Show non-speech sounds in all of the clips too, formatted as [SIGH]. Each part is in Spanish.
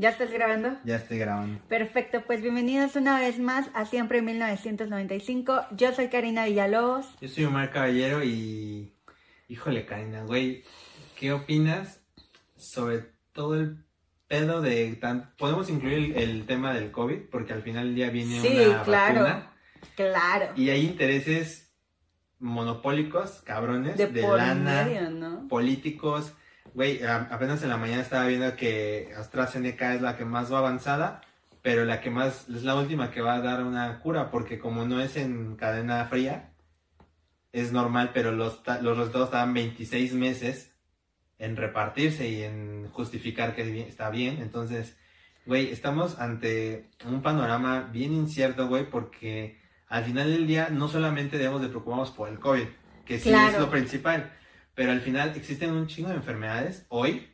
¿Ya estás grabando? Ya estoy grabando. Perfecto, pues bienvenidos una vez más a Siempre 1995. Yo soy Karina Villalobos. Yo soy Omar Caballero y... Híjole, Karina, güey, ¿qué opinas sobre todo el pedo de... Tan... Podemos incluir el, tema del COVID porque al final día viene sí, una claro, vacuna. Claro. Y hay intereses monopólicos, cabrones, De de, por lana, medio, ¿no? políticos. Güey, apenas en la mañana estaba viendo que AstraZeneca es la que más va avanzada, pero la que más es la última que va a dar una cura, porque como no es en cadena fría, es normal, pero los, los resultados tardan 26 meses en repartirse y en justificar que está bien. Entonces, güey, estamos ante un panorama bien incierto, güey, porque al final del día no solamente debemos de preocuparnos por el COVID, que sí Claro. es lo principal, pero al final existen un chingo de enfermedades hoy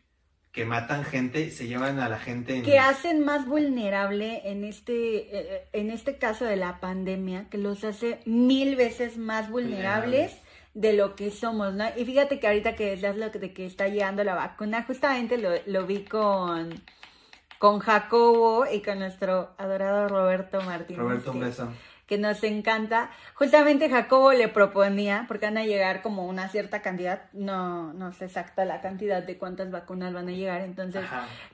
que matan gente, se llevan a la gente en... Que hacen más vulnerable en este, eh, en este caso de la pandemia, que los hace mil veces más vulnerables Vulnerables. de lo que somos, ¿no? Y fíjate que ahorita que decías lo que, de que está llegando la vacuna, justamente lo, lo vi con, con Jacobo y con nuestro adorado Roberto Martínez. Roberto, un beso. que nos encanta. Justamente Jacobo le proponía, porque van a llegar como una cierta cantidad, no, no sé exacta la cantidad de cuántas vacunas van a llegar, entonces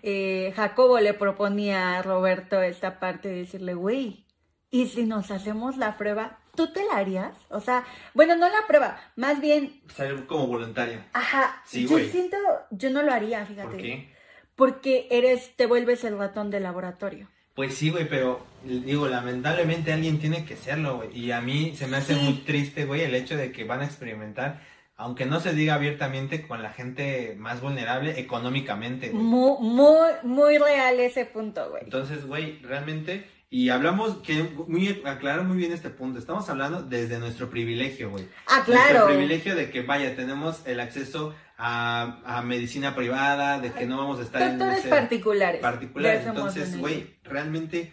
eh, Jacobo le proponía a Roberto esta parte de decirle, güey, ¿y si nos hacemos la prueba, tú te la harías? O sea, bueno, no la prueba, más bien, Ser como voluntario. ajá, Sí, yo güey. siento, yo no lo haría, fíjate. ¿Por qué? Porque eres, te vuelves el ratón de laboratorio. Pues sí, güey, pero digo, lamentablemente alguien tiene que serlo, güey. Y a mí se me hace Sí. muy triste, güey, el hecho de que van a experimentar, aunque no se diga abiertamente, con la gente más vulnerable económicamente. Muy, muy, muy real ese punto, güey. Entonces, güey, realmente, y hablamos, que muy, aclaro muy bien este punto, estamos hablando desde nuestro privilegio, güey. Ah, Nuestro claro. privilegio de que, vaya, tenemos el acceso a, a medicina privada, de que no vamos a estar en Doctores particulares. particular. Ya somos Entonces, güey, realmente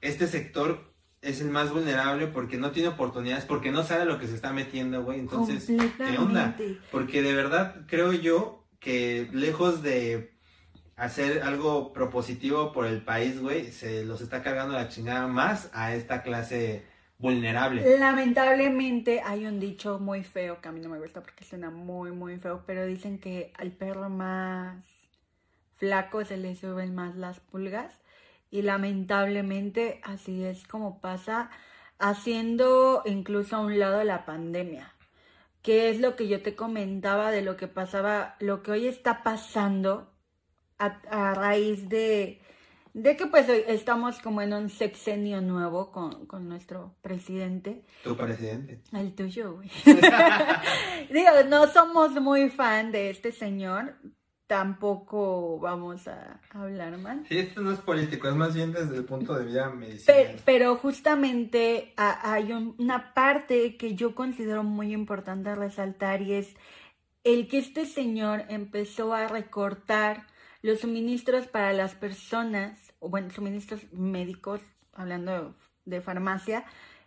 este sector es el más vulnerable porque no tiene oportunidades, porque no sabe lo que se está metiendo, güey. Entonces, ¿qué onda? Porque de verdad creo yo que lejos de hacer algo propositivo por el país, güey, se los está cargando la chingada más a esta clase vulnerable. Lamentablemente hay un dicho muy feo que a mí no me gusta porque suena muy, muy feo, pero dicen que al perro más flaco se le suben más las pulgas y lamentablemente así es como pasa haciendo incluso a un lado la pandemia, que es lo que yo te comentaba de lo que pasaba, lo que hoy está pasando a, a raíz de, de que pues hoy estamos como en un sexenio nuevo con, con nuestro presidente, Tu presidente. el tuyo, güey. [LAUGHS] Digo, no somos muy fan de este señor, tampoco vamos a hablar mal. Sí, esto no es político, es más bien desde el punto de vista medicinal. Pe- Pero, justamente a- hay un- una parte que yo considero muy importante resaltar y es el que este señor empezó a recortar los suministros para las personas, o bueno, suministros médicos, hablando de farmacia,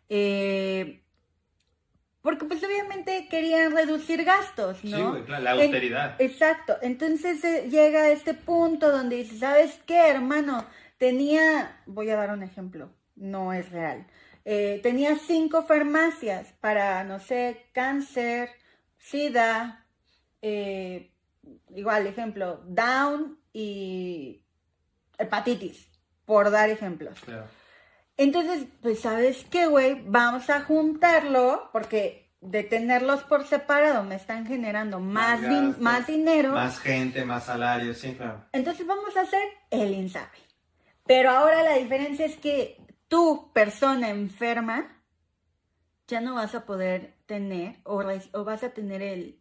eh, porque pues obviamente querían reducir gastos, ¿no? Sí, la En- austeridad. Exacto, entonces eh, llega a este punto donde dice, ¿sabes qué, hermano? Tenía, voy a dar un ejemplo, no es real. Eh, tenía cinco farmacias para, no sé, cáncer, sida, eh, igual ejemplo, Down y hepatitis, por dar ejemplos. Claro. Entonces, pues, ¿sabes qué, güey? Vamos a juntarlo porque de tenerlos por separado me están generando más, Más din- gastos, más dinero. Más gente, más salarios, sí, claro. Entonces vamos a hacer el INSABI. Pero ahora la diferencia es que tú, persona enferma, ya no vas a poder tener o, o vas a tener el,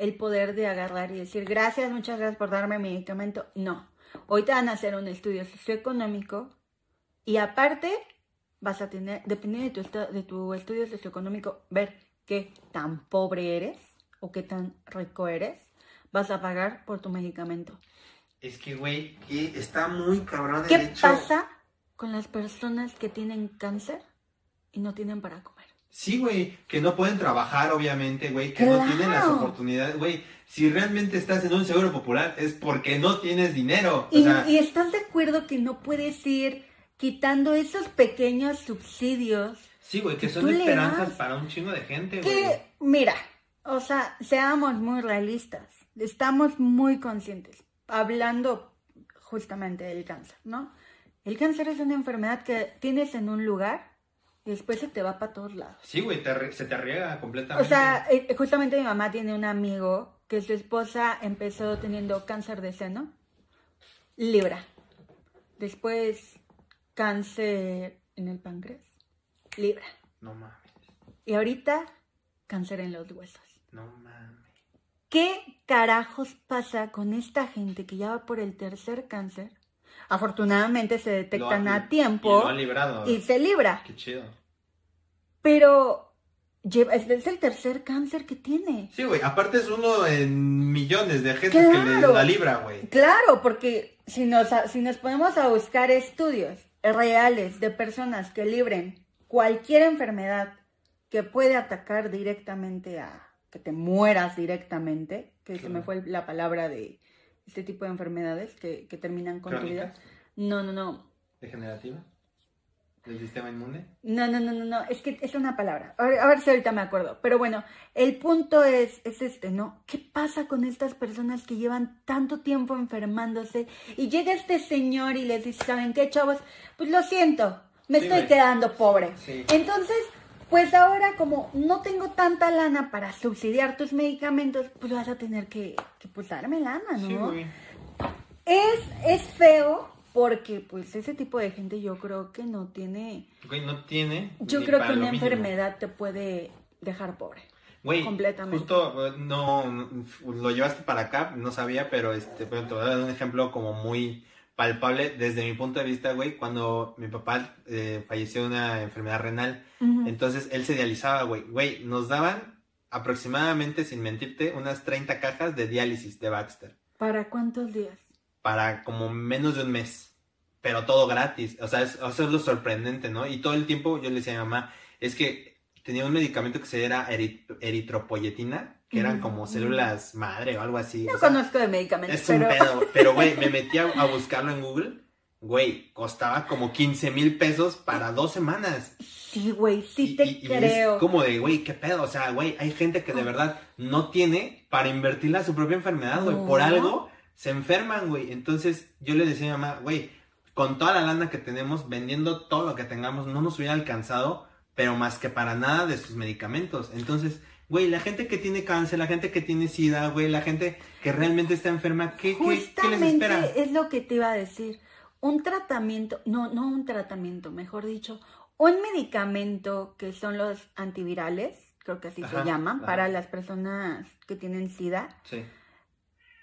el poder de agarrar y decir gracias, muchas gracias por darme mi medicamento. No. Hoy te van a hacer un estudio socioeconómico y aparte vas a tener, dependiendo de tu, de tu estudio socioeconómico, ver qué tan pobre eres o qué tan rico eres, vas a pagar por tu medicamento. Es que, güey, está muy cabrón ¿Qué hecho. pasa con las personas que tienen cáncer y no tienen para comer? Sí, güey, que no pueden trabajar, obviamente, güey, que no tienen las oportunidades, güey. Si realmente estás en un seguro popular es porque no tienes dinero. O Y, sea, y estás de acuerdo que no puedes ir quitando esos pequeños subsidios sí, güey, que que son esperanzas para un chingo de gente, güey. mira, o sea, seamos muy realistas, estamos muy conscientes, hablando justamente del cáncer, ¿no? El cáncer es una enfermedad que tienes en un lugar después se te va para todos lados. Sí, güey, te se te riega completamente. O sea, eh, justamente mi mamá tiene un amigo que su esposa empezó teniendo cáncer de seno, libra. Después cáncer en el páncreas, libra. No mames, Y ahorita cáncer en los huesos. no mames. ¿Qué carajos pasa con esta gente que ya va por el tercer cáncer? Afortunadamente se detectan ha- a Y lo tiempo han librado. y se libra. Qué chido. Pero lleva, es es el tercer cáncer que tiene. Sí, güey, aparte es uno en millones de gente que le la libra, güey. Claro, porque si nos, si nos ponemos a buscar estudios reales de personas que libren cualquier enfermedad que puede atacar directamente a que te mueras directamente, que se me fue la palabra de este tipo de enfermedades que, que terminan con tu vida. No, no, no. ¿Degenerativa? ¿Del sistema inmune? No, no, no, no, no, es que es una palabra. A ver, a ver si ahorita me acuerdo. Pero bueno, el punto es, es este, ¿no? ¿Qué pasa con estas personas que llevan tanto tiempo enfermándose y llega este señor y les dice, ¿saben qué, chavos? Pues lo siento, me Sí, estoy quedando pobre. Sí. Entonces, pues ahora como no tengo tanta lana para subsidiar tus medicamentos, pues vas a tener que, que pues darme lana, ¿no? Sí, güey. es, es feo porque pues ese tipo de gente yo creo que no tiene... Güey, no tiene. Yo creo que una mínimo. enfermedad te puede dejar pobre. Güey, completamente. justo no, no, lo llevaste para acá, no sabía, pero este, pero te voy a dar un ejemplo como muy palpable desde mi punto de vista, güey, cuando mi papá eh, falleció de una enfermedad renal, entonces él se dializaba, güey, güey, nos daban aproximadamente, sin mentirte, unas 30 cajas de diálisis de Baxter. ¿Para cuántos días? para como menos de un mes, pero todo gratis, o sea, es, o sea, es lo sorprendente, ¿no? Y todo el tiempo yo le decía a mi mamá, es que tenía un medicamento que se era erit- eritropoyetina, que eran como células madre o algo así. No o sea, conozco de medicamentos, es un pero... pedo, [LAUGHS] pero güey, me metí a, a buscarlo en Google, güey, costaba como 15 mil pesos para dos semanas. Sí, güey, sí Y- te y- y creo. Es como de, güey, qué pedo. O sea, güey, hay gente que de verdad no tiene para invertirle a su propia enfermedad, güey. Por algo se enferman, güey. Entonces yo le decía a mi mamá, güey, con toda la lana que tenemos, vendiendo todo lo que tengamos, no nos hubiera alcanzado, pero más que para nada de sus medicamentos. Entonces, güey, la gente que tiene cáncer, la gente que tiene sida, güey, la gente que realmente está enferma, ¿qué, qué, qué les espera? es lo que te iba a decir. Un tratamiento, no, no un tratamiento, mejor dicho, un medicamento que son los antivirales, creo que así Ajá, se llaman, ajá. para las personas que tienen SIDA. Sí.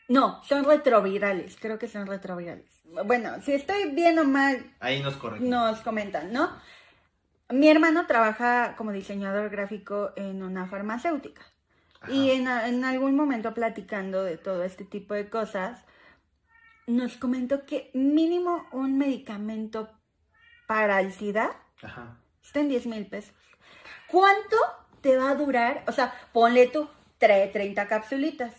No, son retrovirales, creo que son retrovirales. Bueno, si estoy bien o mal, Ahí nos corregimos. nos comentan, ¿no? Mi hermano trabaja como diseñador gráfico en una farmacéutica. Ajá. Y en, algún momento platicando de todo este tipo de cosas, nos comentó que mínimo un medicamento para el SIDA Ajá. está en 10 mil pesos. ¿Cuánto te va a durar? O sea, ponle tú tre- 30 capsulitas,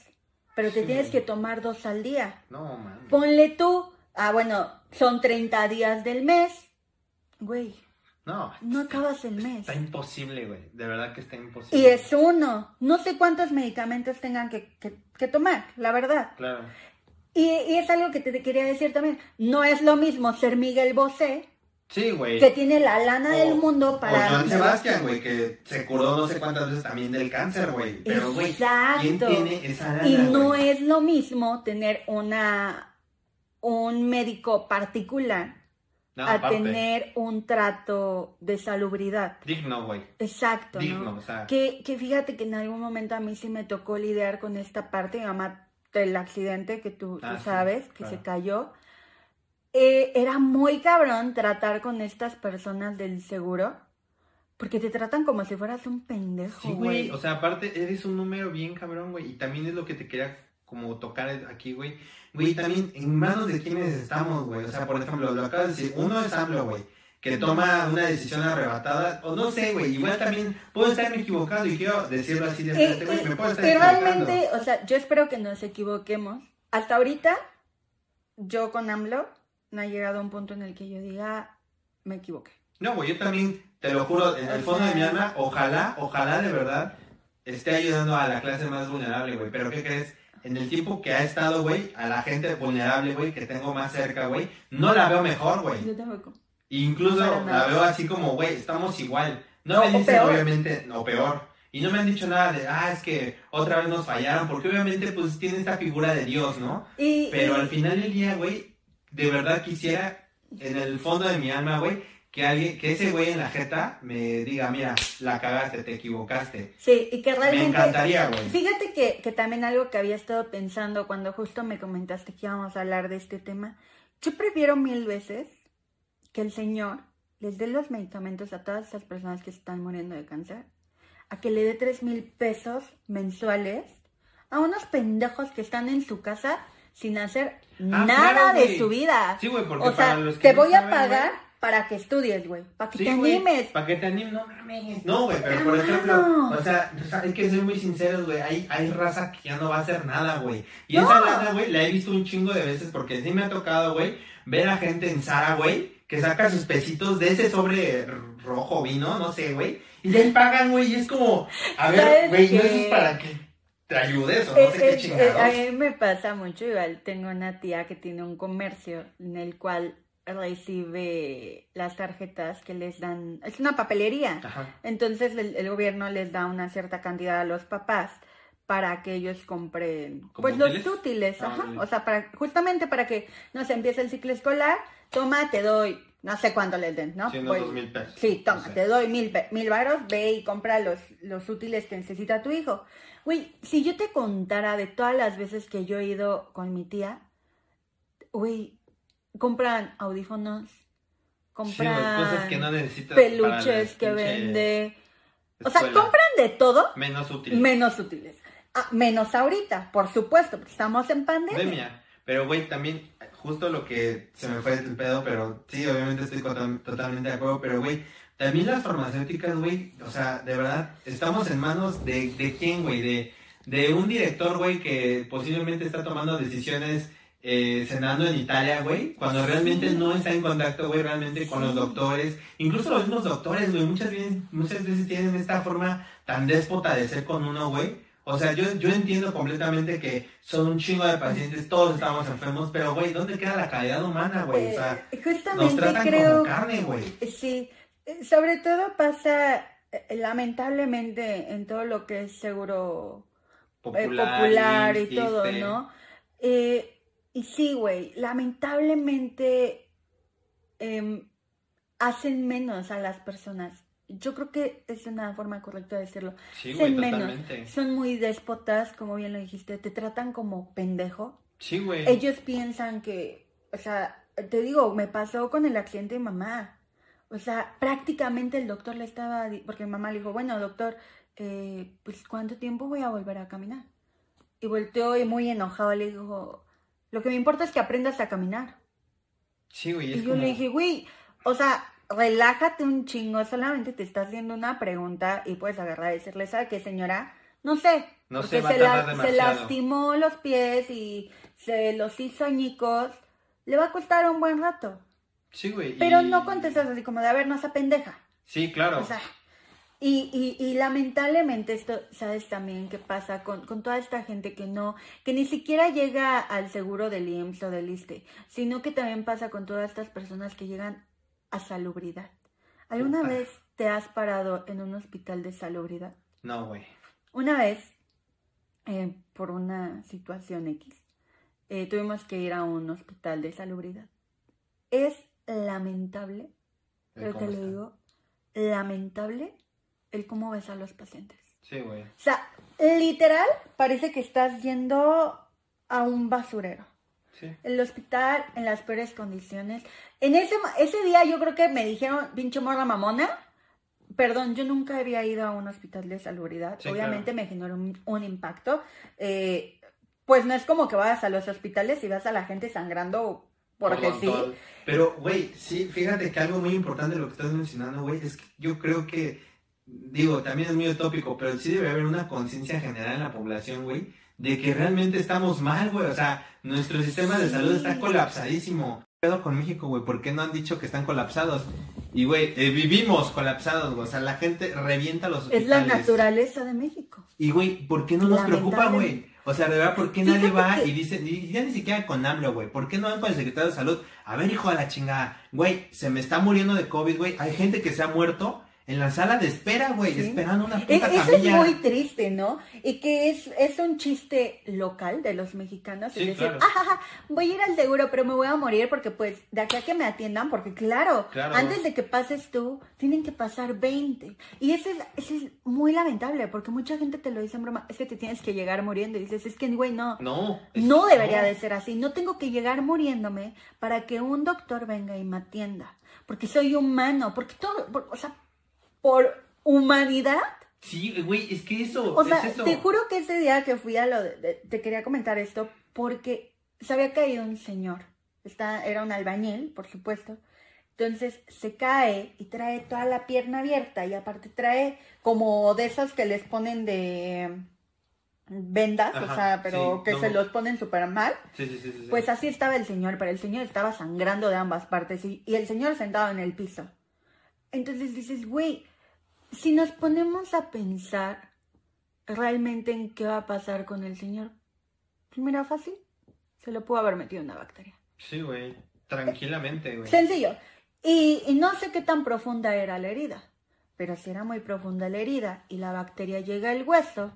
pero te Sí. tienes que tomar dos al día. No, man. Ponle tú, ah, bueno, son 30 días del mes. Güey, No, no acabas el mes. Está imposible, güey. De verdad que está imposible. Y es uno. No sé cuántos medicamentos tengan que, que- que tomar, la verdad. Claro. Y, y es algo que te quería decir también. No es lo mismo ser Miguel Bosé, Sí, güey. que tiene la lana del mundo para... O Joan Sebastián, güey, que se curó no sé cuántas veces también del cáncer, güey. Pero, güey, ¿quién tiene esa lana, Y no es lo mismo tener una un médico particular No, a aparte, tener un trato de salubridad. Digno, güey. Exacto, Digno, ¿no? o sea. Que, que fíjate que en algún momento a mí sí me tocó lidiar con esta parte, mi mamá, del accidente que tú, tú Ah, sí, sabes, que claro. se cayó. Eh, era muy cabrón tratar con estas personas del seguro, porque te tratan como si fueras un pendejo, Sí, güey. O sea, aparte, eres un número bien cabrón, güey. Y también es lo que te quería como tocar aquí, güey. Güey, también en manos de quienes estamos, güey. O sea, por ejemplo, lo acabas de decir. Uno es AMLO, güey. que toma una decisión arrebatada, o no sé, güey, igual también puedo estarme equivocado y quiero decirlo así de frente, güey, me puedo estar que equivocando. realmente, o sea, yo espero que nos equivoquemos. Hasta ahorita, yo con AMLO no ha llegado a un punto en el que yo diga, me equivoqué. No, güey, yo también, te lo juro, en el fondo de mi alma, ojalá, ojalá de verdad esté ayudando a la clase más vulnerable, güey. Pero ¿qué crees? En el tiempo que ha estado, güey, a la gente vulnerable, güey, que tengo más cerca, güey, no la veo mejor, güey. Yo tampoco. Incluso la veo así como, güey, estamos igual. No, No, me o dicen, peor. obviamente, no, peor. Y no me han dicho nada de, ah, es que otra vez nos fallaron, porque obviamente, pues, tiene esta figura de Dios, ¿no? Y, Pero y- al final del día, güey, de verdad quisiera, en el fondo de mi alma, güey, que alguien, que ese güey en la jeta me diga, mira, la cagaste, te equivocaste. sí, y que Me realmente... encantaría, güey. Fíjate que, que también algo que había estado pensando cuando justo me comentaste que íbamos a hablar de este tema, yo prefiero mil veces que el Señor les dé los medicamentos a todas esas personas que están muriendo de cáncer, a que le dé tres mil pesos mensuales a unos pendejos que están en su casa sin hacer Ah, nada claro, de su vida. Sí, güey, porque o sea, para los que te no voy a saben, pagar güey, para que estudies, güey, para que Sí, te animes. Para que te animes, no mames. No, güey, pero por ejemplo, o sea, o sea, hay que ser muy sinceros, güey. Hay, hay raza que ya no va a hacer nada, güey. Y No. esa lana, güey, la he visto un chingo de veces porque sí me ha tocado, güey, ver a gente en Sara, güey, que saca sus pesitos de ese sobre rojo vino, no sé, güey. Y les pagan, güey, y es como, a ver, ¿Sabes güey, no qué? eso es para que te ayudes o no Es- sé qué es- chingados. a mí me pasa mucho, igual tengo una tía que tiene un comercio en el cual recibe las tarjetas que les dan, es una papelería, Ajá. entonces el, el gobierno les da una cierta cantidad a los papás para que ellos compren ¿Como pues los útiles? Ah, ajá, o sea, para justamente para que no se empiece el ciclo escolar, toma, te doy, no sé cuánto les den, ¿no? Sí, Pues, mil pesos. Sí, toma, No sé. te doy mil, mil varos, ve y compra los, los útiles que necesita tu hijo. Güey, si yo te contara de todas las veces que yo he ido con mi tía, güey, compran audífonos, compran güey, cosas que no necesitas. para peluches que vende. O sea, compran de todo Menos útil. menos útiles. Ah, menos ahorita, por supuesto, porque estamos en pandemia. pandemia. Pero, güey, también, justo lo que se me fue el pedo, pero sí, obviamente estoy totalmente de acuerdo, pero, güey, también las farmacéuticas, güey, o sea, de verdad, estamos en manos de, de quién, güey, de, de un director, güey, que posiblemente está tomando decisiones eh, cenando en Italia, güey, cuando realmente no está en contacto, güey, realmente con los doctores, incluso los mismos doctores, güey, muchas veces, muchas veces tienen esta forma tan déspota de ser con uno, güey, o sea, yo, yo entiendo completamente que son un chingo de pacientes, todos estamos enfermos, pero, güey, ¿dónde queda la calidad humana, güey? O sea, Eh, nos justamente tratan creo como carne, güey. Sí, sobre todo pasa eh, lamentablemente en todo lo que es seguro eh, popular y IMSS, todo. ¿no? Eh, y sí, güey, lamentablemente em, hacen menos a las personas. Yo creo que es una forma correcta de decirlo. Sí, güey, Hacen menos. Son muy déspotas, como bien lo dijiste, te tratan como pendejo. Sí, güey. Ellos piensan que, o sea, te digo, me pasó con el accidente de mamá. O sea, prácticamente el doctor le estaba, porque mi mamá le dijo, bueno, doctor, eh, pues ¿cuánto tiempo voy a volver a caminar? Y volteó y muy enojado le dijo, lo que me importa es que aprendas a caminar. Sí, güey, Y yo como... le dije, güey, o sea, relájate un chingo, solamente te está haciendo una pregunta y puedes agarrar y decirle, ¿sabe qué, señora? No sé, No porque se se, la- se lastimó los pies y se los hizo añicos, le va a costar un buen rato. Sí, güey. Pero y- no contestas así como de, a ver, no esa pendeja. Sí, claro. O sea, y, y, y lamentablemente esto, ¿sabes también qué pasa con, con toda esta gente que no, que ni siquiera llega al seguro del IMSS o del ISTE, sino que también pasa con todas estas personas que llegan a salubridad. ¿Alguna vez te has parado en un hospital de salubridad? No, güey. Una vez, eh, por una situación X, eh, tuvimos que ir a un hospital de salubridad. Es lamentable, creo que ¿Cómo le está? digo, lamentable el cómo ves a los pacientes. Sí, güey. O sea, literal, parece que estás yendo a un basurero. Sí. El hospital en las peores condiciones. En ese, ese día yo creo que me dijeron, pinche morra mamona. Perdón, yo nunca había ido a un hospital de salubridad. Sí, Obviamente me generó un, un impacto. Eh, pues no es como que vayas a los hospitales y vas a la gente sangrando porque Por sí. Pero, güey, sí, fíjate que algo muy importante de lo que estás mencionando, güey, es que yo creo que, digo, también es muy utópico, pero sí debe haber una conciencia general en la población, güey, de que realmente estamos mal, güey. O sea, nuestro sistema de salud está colapsadísimo. ¿Qué pedo con México, güey? ¿Por qué no han dicho que están colapsados? Y, güey, eh, vivimos colapsados, güey. O sea, la gente revienta los Es la hospitales. naturaleza de México. Y, güey, ¿por qué no nos preocupa, güey? O sea, de verdad, ¿por qué nadie va y dice, y ya ni siquiera con AMLO, güey? ¿Por qué no van con el secretario de salud? A ver, hijo de la chingada, güey, se me está muriendo de COVID, güey. Hay gente que se ha muerto en la sala de espera, güey, Sí. esperando una E- puta Eso es muy triste, ¿no? Y que es, es un chiste local de los mexicanos. Sí, decir, claro. "Ah, ja, ja, voy a ir al seguro, pero me voy a morir porque pues de aquí a que me atiendan, porque claro, Claro. antes de que pases tú, tienen que pasar 20. Y eso es, eso es muy lamentable, porque mucha gente te lo dice en broma, es que te tienes que llegar muriendo. Y dices, es que, güey, no. No. es- No debería no. de ser así. No tengo que llegar muriéndome para que un doctor venga y me atienda. Porque soy humano. Porque todo, por- o sea, por humanidad. Sí, güey, es que eso, O sea, eso. te juro que ese día que fui a lo de, de- te quería comentar esto porque se había caído un señor. Está, era un albañil, por supuesto. Entonces se cae y trae toda la pierna abierta y aparte trae como de esas que les ponen de vendas, o sea, pero sí, que no. se los ponen súper mal. Sí, sí, sí, sí, sí. Pues así estaba el señor, pero el señor estaba sangrando de ambas partes y, y el señor sentado en el piso. Entonces dices, güey, si nos ponemos a pensar realmente en qué va a pasar con el señor, pues mira, fácil, se lo pudo haber metido una bacteria. Sí, güey, tranquilamente, güey. Sencillo. Y, y no sé qué tan profunda era la herida, pero si era muy profunda la herida y la bacteria llega al hueso,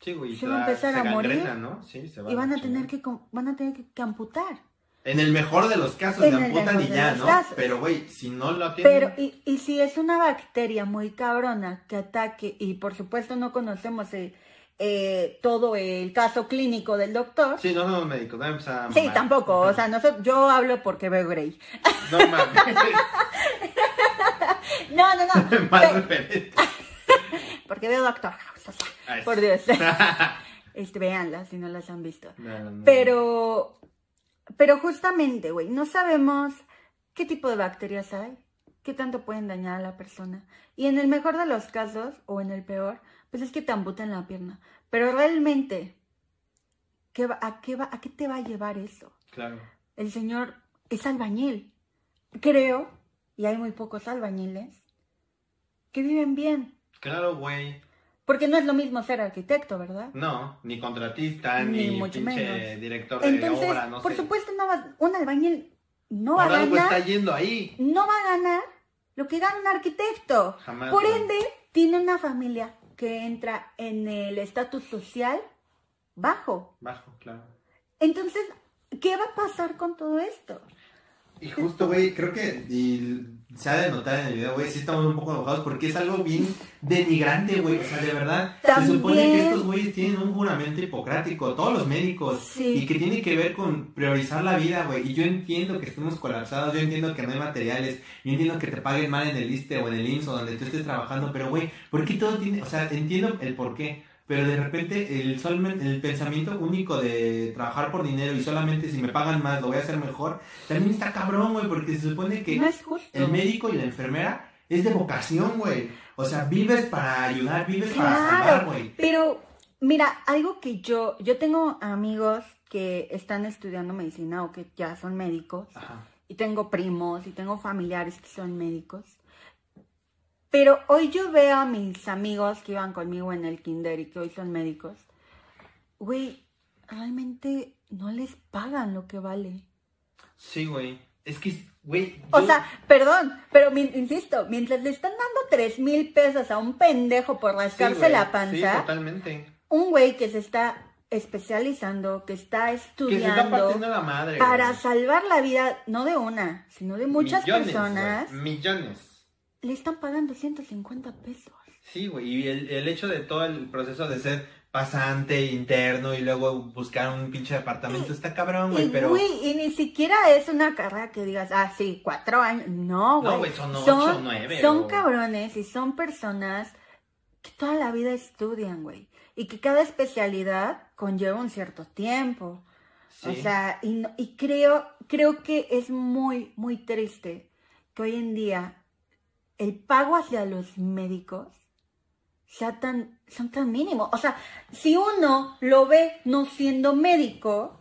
Sí, güey, se va a empezar a morir. gangrena, ¿no? Sí, se va y van a tener que, van a tener que amputar. En el mejor de los casos, En le amputan y ya, ¿no? casos. Pero, güey, si no lo tienen... Pero, y, y si es una bacteria muy cabrona que ataque, y por supuesto no conocemos eh, eh, todo el caso clínico del doctor. Sí, Sí, no somos médicos, no vamos a mamar. tampoco, o sea, nosotros, yo hablo porque veo Grey. No mames. [LAUGHS] No, no, no, [LAUGHS] Más referente. [LAUGHS] porque veo Doctor House, o sea, Ay, por sí. Dios. Este, véanlas si no las han visto. No, no, no. Pero, pero justamente, güey, no sabemos qué tipo de bacterias hay, qué tanto pueden dañar a la persona. Y en el mejor de los casos, o en el peor, pues es que te amputan la pierna. Pero realmente, ¿qué va- a, qué va, ¿a qué te va a llevar eso? Claro. El señor es albañil. Creo, y hay muy pocos albañiles, que viven bien. Claro, güey. Porque no es lo mismo ser arquitecto, ¿verdad? No, ni contratista, Ni ni, mucho pinche menos. director de Entonces, obra, no por sé. supuesto, no va- un albañil no va Por a algo ganar, está yendo ahí. no va a ganar lo que gana un arquitecto. Jamás. Por ende, tiene una familia que entra en el estatus social bajo. Bajo, claro. Entonces, ¿qué va a pasar con todo esto? Y justo, güey, creo que y se ha de notar en el video, güey, sí estamos un poco enojados porque es algo bien denigrante, güey. O sea, de verdad, se supone que estos güeyes tienen un juramento hipocrático, todos los médicos, Sí. y que tiene que ver con priorizar la vida, güey. Y yo entiendo que estemos colapsados, yo entiendo que no hay materiales, yo entiendo que te paguen mal en el ISTE o en el IMSS o donde tú estés trabajando, pero, güey, ¿por qué todo tiene, o sea, entiendo el por qué, pero de repente el, solmen- el pensamiento único de trabajar por dinero y solamente si me pagan más lo voy a hacer mejor, también está cabrón, güey, porque se supone que No el médico y la enfermera es de vocación, güey. O sea, vives para ayudar, vives para salvar, güey. pero mira, algo que yo, yo tengo amigos que están estudiando medicina o que ya son médicos. Ajá. y tengo primos y tengo familiares que son médicos. Pero hoy yo veo a mis amigos que iban conmigo en el kinder y que hoy son médicos. Güey, realmente no les pagan lo que vale. Sí, güey. Es que, güey. O sea, perdón, pero mi- insisto, mientras le están dando tres mil pesos a un pendejo por sí, rascarse güey. la Sí, panza, totalmente. un güey que se está especializando, que está Que se está estudiando partiendo la madre. para güey. salvar la vida, no de una, sino de muchas Millones, personas. güey, Millones. Le están pagando 150 pesos. Sí, güey. Y el, el hecho de todo el proceso de ser pasante, interno y luego buscar un pinche departamento está cabrón, güey. y, Pero. güey, y ni siquiera es una carrera que digas, ah, sí, cuatro años. No, güey. No, güey, son ocho, nueve, Son o- cabrones y son personas que toda la vida estudian, güey. Y que cada especialidad conlleva un cierto tiempo. O Sí. sea, y, no- y creo, creo que es muy, muy triste que hoy en día el pago hacia los médicos sea tan, son tan mínimo. O sea, si uno lo ve no siendo médico,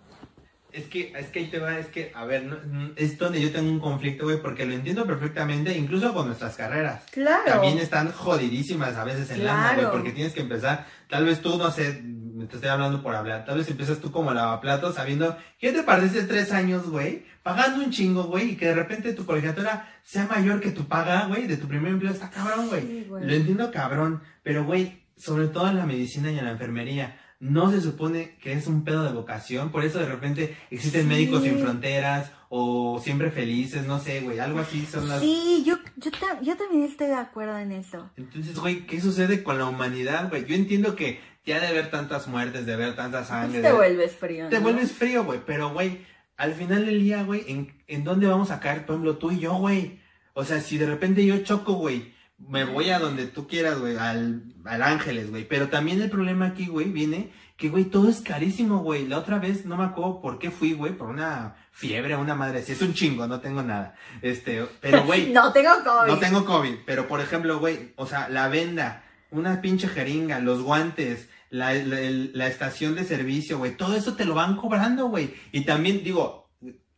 Es que, es que ahí te va, es que, a ver, no- es donde yo tengo un conflicto, güey, porque lo entiendo perfectamente, incluso con nuestras carreras. claro. También están jodidísimas a veces en lana, güey, Claro. porque tienes que empezar, tal vez tú, no sé, te estoy hablando por hablar, tal vez empiezas tú como lavaplatos sabiendo que te pareces tres años, güey, pagando un chingo, güey, y que de repente tu colegiatura sea mayor que tu paga, güey, de tu primer empleo, está cabrón, güey. Sí, güey. Lo entiendo cabrón, pero güey, sobre todo en la medicina y en la enfermería, no se supone que es un pedo de vocación, por eso de repente existen Sí. médicos sin fronteras o siempre felices, no sé, güey, algo así son las... Sí, yo, yo, ta- yo también estoy de acuerdo en eso. Entonces, güey, ¿qué sucede con la humanidad, güey? Yo entiendo que ya de ver tantas muertes, de ver tanta sangre, te de- vuelves frío. te vuelves frío, güey, pero, güey, al final del día, güey, ¿en, ¿en dónde vamos a caer, por ejemplo, tú y yo, güey? O sea, si de repente yo choco, güey, me voy a donde tú quieras, güey, al, al Ángeles, güey. Pero también el problema aquí, güey, viene que, güey, todo es carísimo, güey. La otra vez no me acuerdo por qué fui, güey, por una fiebre, una madre. Si es un chingo, no tengo nada. Este, pero, güey, [LAUGHS] No tengo COVID. no tengo COVID, pero por ejemplo, güey, o sea, la venda, una pinche jeringa, los guantes, la, la, la estación de servicio, güey, todo eso te lo van cobrando, güey. Y también, digo,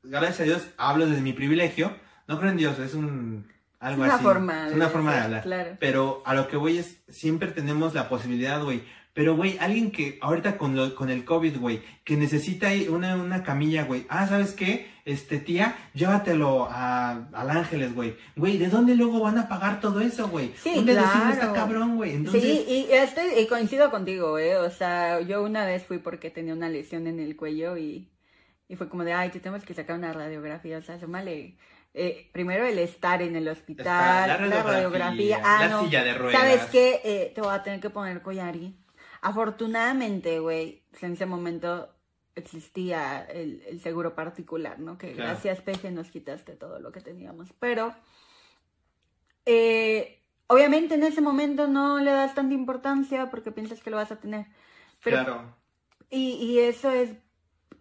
gracias a Dios, hablo desde mi privilegio, no creo en Dios, es un... Es Algo una así. forma Es una forma de hablar. claro. Pero a lo que voy es, siempre tenemos la posibilidad, güey. Pero, güey, alguien que ahorita con, lo, con el COVID, güey, que necesita una, una camilla, güey. Ah, ¿sabes qué? Este, tía, llévatelo a, al Ángeles, güey. Güey, ¿de dónde luego van a pagar todo eso, güey? Sí, deducible claro. está cabrón, güey. Entonces, Sí, y, estoy, y coincido contigo, ¿eh? O sea, yo una vez fui porque tenía una lesión en el cuello y, y fue como de, ay, te tenemos que sacar una radiografía. O sea, súmale, eh, primero el estar en el hospital, está la radiografía. Ah, la no. silla de ruedas. ¿Sabes qué? Eh, te voy a tener que poner collarí. Afortunadamente, güey, en ese momento existía el, el seguro particular, ¿no? Que Claro. gracias, Peje, nos quitaste todo lo que teníamos. Pero, eh, obviamente en ese momento no le das tanta importancia porque piensas que lo vas a tener. Pero, Claro. y, y eso es,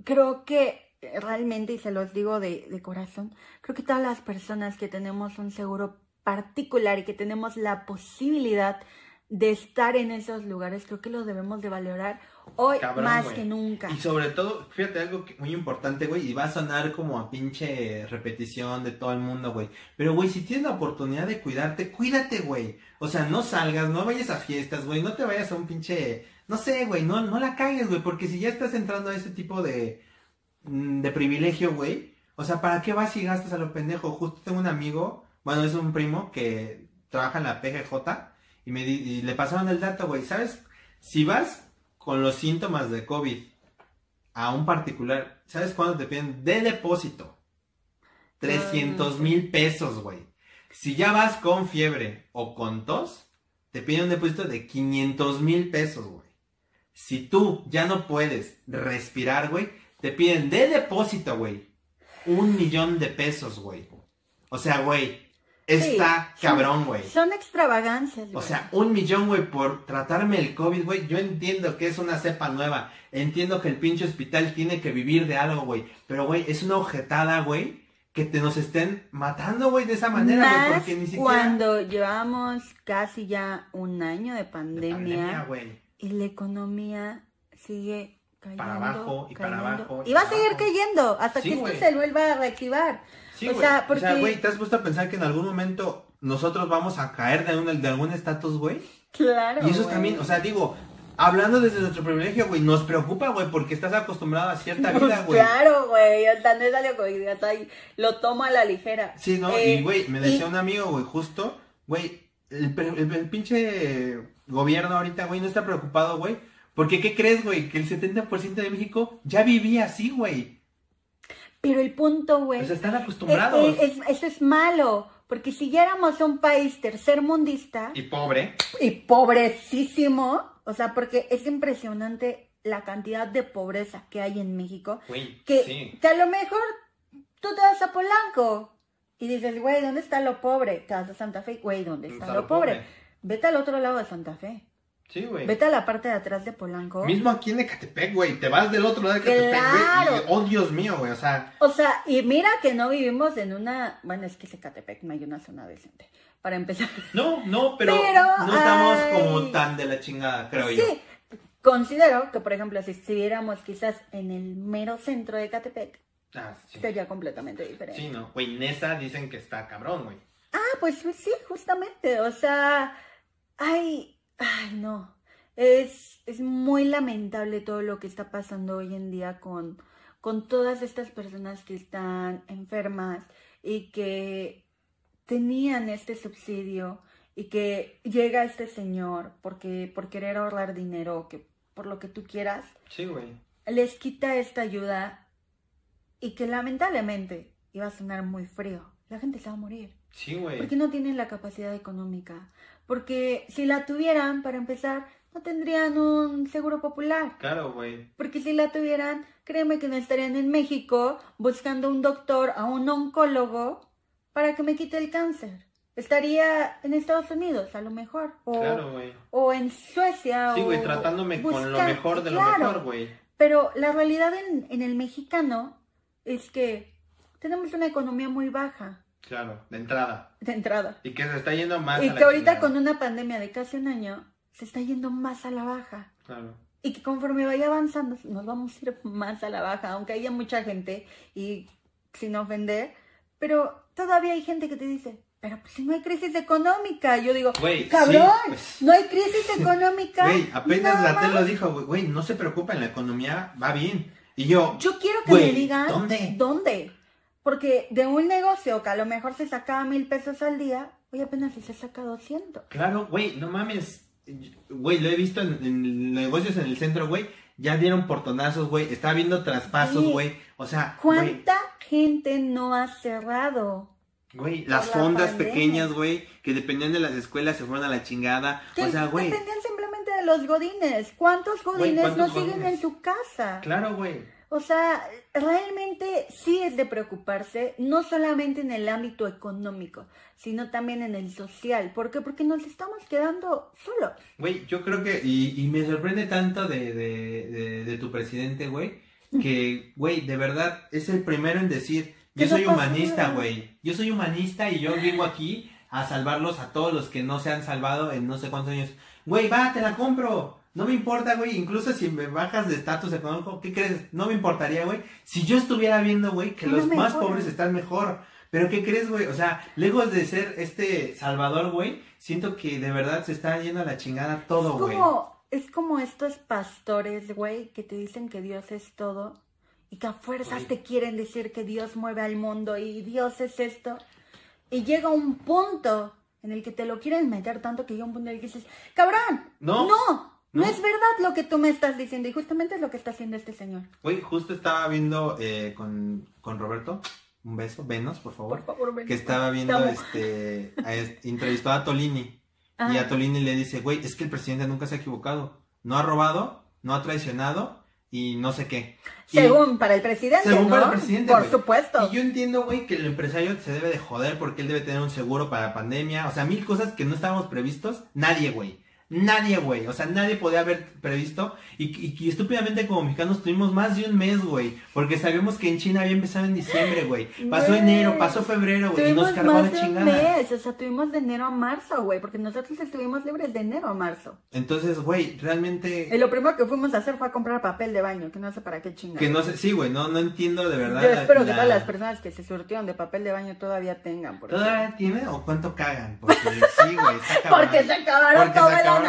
creo que realmente, y se los digo de, de corazón, creo que todas las personas que tenemos un seguro particular y que tenemos la posibilidad de estar en esos lugares, creo que lo debemos de valorar hoy Cabrón, más que nunca. Y sobre todo, fíjate algo que- muy importante, güey, y va a sonar como a pinche repetición de todo el mundo, güey. Pero, güey, si tienes la oportunidad de cuidarte, cuídate, güey. O sea, no salgas, no vayas a fiestas, güey, no te vayas a un pinche, no sé, güey, no, no la cagues, güey, porque si ya estás entrando a ese tipo de, de privilegio, güey, o sea, ¿para qué vas y gastas a lo pendejo? Justo tengo un amigo, bueno, es un primo que trabaja en la PGJ y me le pasaron el dato, güey, ¿sabes? Si vas con los síntomas de COVID a un particular, ¿sabes cuánto te piden de depósito? 300 mil pesos, güey. Si ya vas con fiebre o con tos, te piden un depósito de 500 mil pesos, güey. Si tú ya no puedes respirar, güey, te piden de depósito, güey, un millón de pesos, güey. O sea, güey, está Sí, cabrón, güey. Son extravagancias, O güey. sea, un millón, güey, por tratarme el COVID, güey. Yo entiendo que es una cepa nueva. Entiendo que el pinche hospital tiene que vivir de algo, güey. Pero, güey, es una ojetada, güey, que te nos estén matando, güey, de esa manera, güey. Porque ni siquiera... cuando llevamos casi ya un año de De pandemia, pandemia, güey. y la economía sigue cayendo. Para abajo, y para abajo, y Y va a seguir abajo. cayendo hasta Sí, que esto se vuelva a reactivar. Sí, O sea, O sea, porque- güey, ¿te has puesto a pensar que en algún momento nosotros vamos a caer de, un- de algún estatus, güey? Claro. Y eso es también, o sea, digo, hablando desde nuestro privilegio, güey, nos preocupa, güey, porque estás acostumbrado a cierta vida, güey. Claro, güey. O sea, no es algo que digas, ay, lo tomo a la ligera. Sí, ¿no? Eh, y, güey, me decía y- un amigo, güey, justo, güey, el, el- el pinche gobierno ahorita, güey, no está preocupado, güey. Porque, ¿qué crees, güey? Que el 70% de México ya vivía así, güey. Pero el punto, güey. O sea, están eh, acostumbrados. eh, es- eso es malo. Porque si ya éramos un país tercermundista Y pobre. y pobrecísimo, o sea, porque es impresionante la cantidad de pobreza que hay en México. Güey, que, sí. que a lo mejor tú te vas a Polanco y dices, güey, ¿dónde está lo pobre? Te vas a Santa Fe, güey, ¿dónde está, Está lo lo pobre? pobre. Vete al otro lado de Santa Fe. Sí, güey. Vete a la parte de atrás de Polanco. Mismo aquí en Ecatepec, güey. Te vas del otro lado de Ecatepec, Claro. güey. y, Oh, Dios mío, güey. O sea, O sea, y mira que no vivimos en una. Bueno, es que Zacatepec no hay una zona decente. Para empezar. no, no, pero, Pero, no estamos ay. como tan de la chingada, creo yo. Sí, considero que, por ejemplo, si estuviéramos quizás en el mero centro de Ecatepec, Ah, sí. sería completamente diferente. Sí, no. Güey, Nesa dicen que está cabrón, güey. Ah, pues sí, justamente. O sea, ay, ay, no. Es, es muy lamentable todo lo que está pasando hoy en día con, con todas estas personas que están enfermas y que tenían este subsidio y que llega este señor porque por querer ahorrar dinero, que por lo que tú quieras, Sí, güey. les quita esta ayuda y que lamentablemente iba a sonar muy frío. La gente se va a morir. Sí, güey. Porque no tienen la capacidad económica. Porque si la tuvieran, para empezar, no tendrían un seguro popular. Claro, güey. Porque si la tuvieran, créeme que no estarían en México buscando un doctor, a un oncólogo, para que me quite el cáncer. Estaría en Estados Unidos, a lo mejor. O, Claro, güey. o en Suecia. Sí, güey, tratándome con lo mejor de lo mejor, güey. Pero la realidad en, en el mexicano es que tenemos una economía muy baja Claro, de entrada. de entrada. Y que se está yendo más Y a la que ahorita con una pandemia de casi un año se está yendo más a la baja. Claro. Y que conforme vaya avanzando nos vamos a ir más a la baja, aunque haya mucha gente y sin ofender, pero todavía hay gente que te dice, pero pues si no hay crisis económica, yo digo, Güey, cabrón, sí, pues. no hay crisis económica. [LAUGHS] Güey, apenas no Gatel lo mames". dijo, güey, no se preocupen, la economía va bien. Y yo, Yo quiero que Güey, me digan ¿dónde? ¿Dónde? Porque de un negocio que a lo mejor se sacaba mil pesos al día, hoy apenas se saca 200. claro, güey, no mames. Güey, lo he visto en, en negocios en el centro, güey. Ya dieron portonazos, güey. Estaba viendo traspasos, Sí. güey. O sea, ¿Cuánta gente no ha cerrado? güey, las la fondas pandemia? pequeñas, güey, que dependían de las escuelas, se fueron a la chingada. O sea, güey, dependían simplemente de los godines. ¿Cuántos godines ¿cuántos no siguen en su casa? claro, güey. O sea, realmente sí es de preocuparse, no solamente en el ámbito económico, sino también en el social. ¿Por qué? Porque nos estamos quedando solos. Güey, yo creo que, y, y me sorprende tanto de, de, de, de tu presidente, güey, que, güey, de verdad es el primero en decir, yo soy humanista, güey, yo soy humanista y yo vengo aquí a salvarlos a todos los que no se han salvado en no sé cuántos años. Güey, va, te la compro. No me importa, güey, incluso si me bajas de estatus económico, ¿qué crees? No me importaría, güey, si yo estuviera viendo, güey, que los más pobres están mejor. Pero ¿qué crees, güey? O sea, lejos de ser este salvador, güey, siento que de verdad se está yendo a la chingada todo, es güey. como, es como estos pastores, güey, que te dicen que Dios es todo y que a fuerzas te quieren decir que Dios mueve al mundo y Dios es esto. Y llega un punto en el que te lo quieren meter tanto que llega un punto en el que dices, cabrón, No, no, no, no. es verdad lo que tú me estás diciendo y justamente es lo que está haciendo este señor. Güey, justo estaba viendo eh, con, con Roberto, un beso, venos, por favor, Por favor, ven. que estaba viendo, este, a entrevistó a Tolini, y a Tolini le dice, güey, es que el presidente nunca se ha equivocado, no ha robado, no ha traicionado, y no sé qué. Y- según para el presidente, Según ¿no? para el presidente, Por supuesto. Y yo entiendo, güey, que el empresario se debe de joder porque él debe tener un seguro para la pandemia. O sea, mil cosas que no estábamos previstos. Nadie, güey. Nadie, güey. O sea, nadie podía haber previsto. Y, y, y estúpidamente como mexicanos tuvimos más de un mes, güey. Porque sabíamos que en China había empezado en diciembre, güey. Pasó Güey. enero, pasó febrero, güey. Y nos cargó más la de un chingada. mes, o sea, tuvimos de enero a marzo, güey, porque nosotros estuvimos libres de enero a marzo. Entonces, güey, realmente... Y lo primero que fuimos a hacer fue a comprar papel de baño, que no sé para qué chingados. Que no sé, sí, güey, no, no entiendo de verdad. Yo la- espero que la- todas las personas que se surtieron de papel de baño todavía tengan. Porque, ¿Todavía tiene o cuánto cagan? Porque sí, güey, [LAUGHS] porque se acabaron Porque todo se el acabaron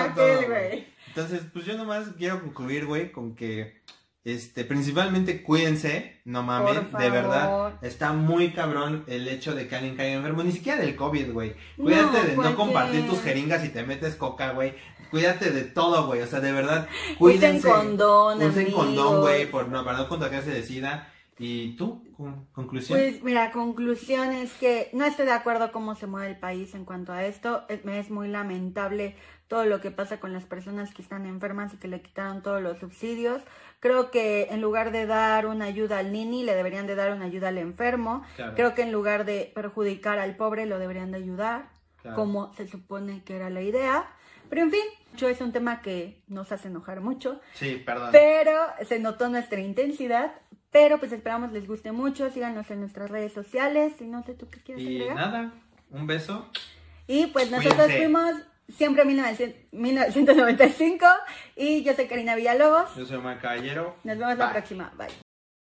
güey. Entonces, pues yo nomás quiero concluir, güey, con que, este, principalmente cuídense, no mames, de verdad, está muy cabrón el hecho de que alguien caiga enfermo, ni siquiera del COVID, güey. Cuídate de no compartir tus jeringas y te metes coca, güey. Cuídate de todo, güey, o sea, de verdad, Usen cuídense. condón, Usen amigos. condón, güey, por no, para no contagiarse de sida. ¿Y tú? Con- ¿Conclusión? Pues mira, conclusión es que no estoy de acuerdo cómo se mueve el país en cuanto a esto. Es, me es muy lamentable todo lo que pasa con las personas que están enfermas y que le quitaron todos los subsidios. Creo que en lugar de dar una ayuda al nini, le deberían de dar una ayuda al enfermo. Claro, Creo que en lugar de perjudicar al pobre, lo deberían de ayudar, claro. como se supone que era la idea. Pero en fin, es un tema que nos hace enojar mucho. Sí, perdón. Pero se notó nuestra intensidad. Pero pues esperamos les guste mucho. Síganos en nuestras redes sociales. Y no sé tú qué quieres Y agregar. nada, un beso. Y pues nosotros Cuídense. fuimos siempre 1900 1995. Y yo soy Karina Villalobos. Yo soy Omar Caballero. Nos vemos la próxima. Bye.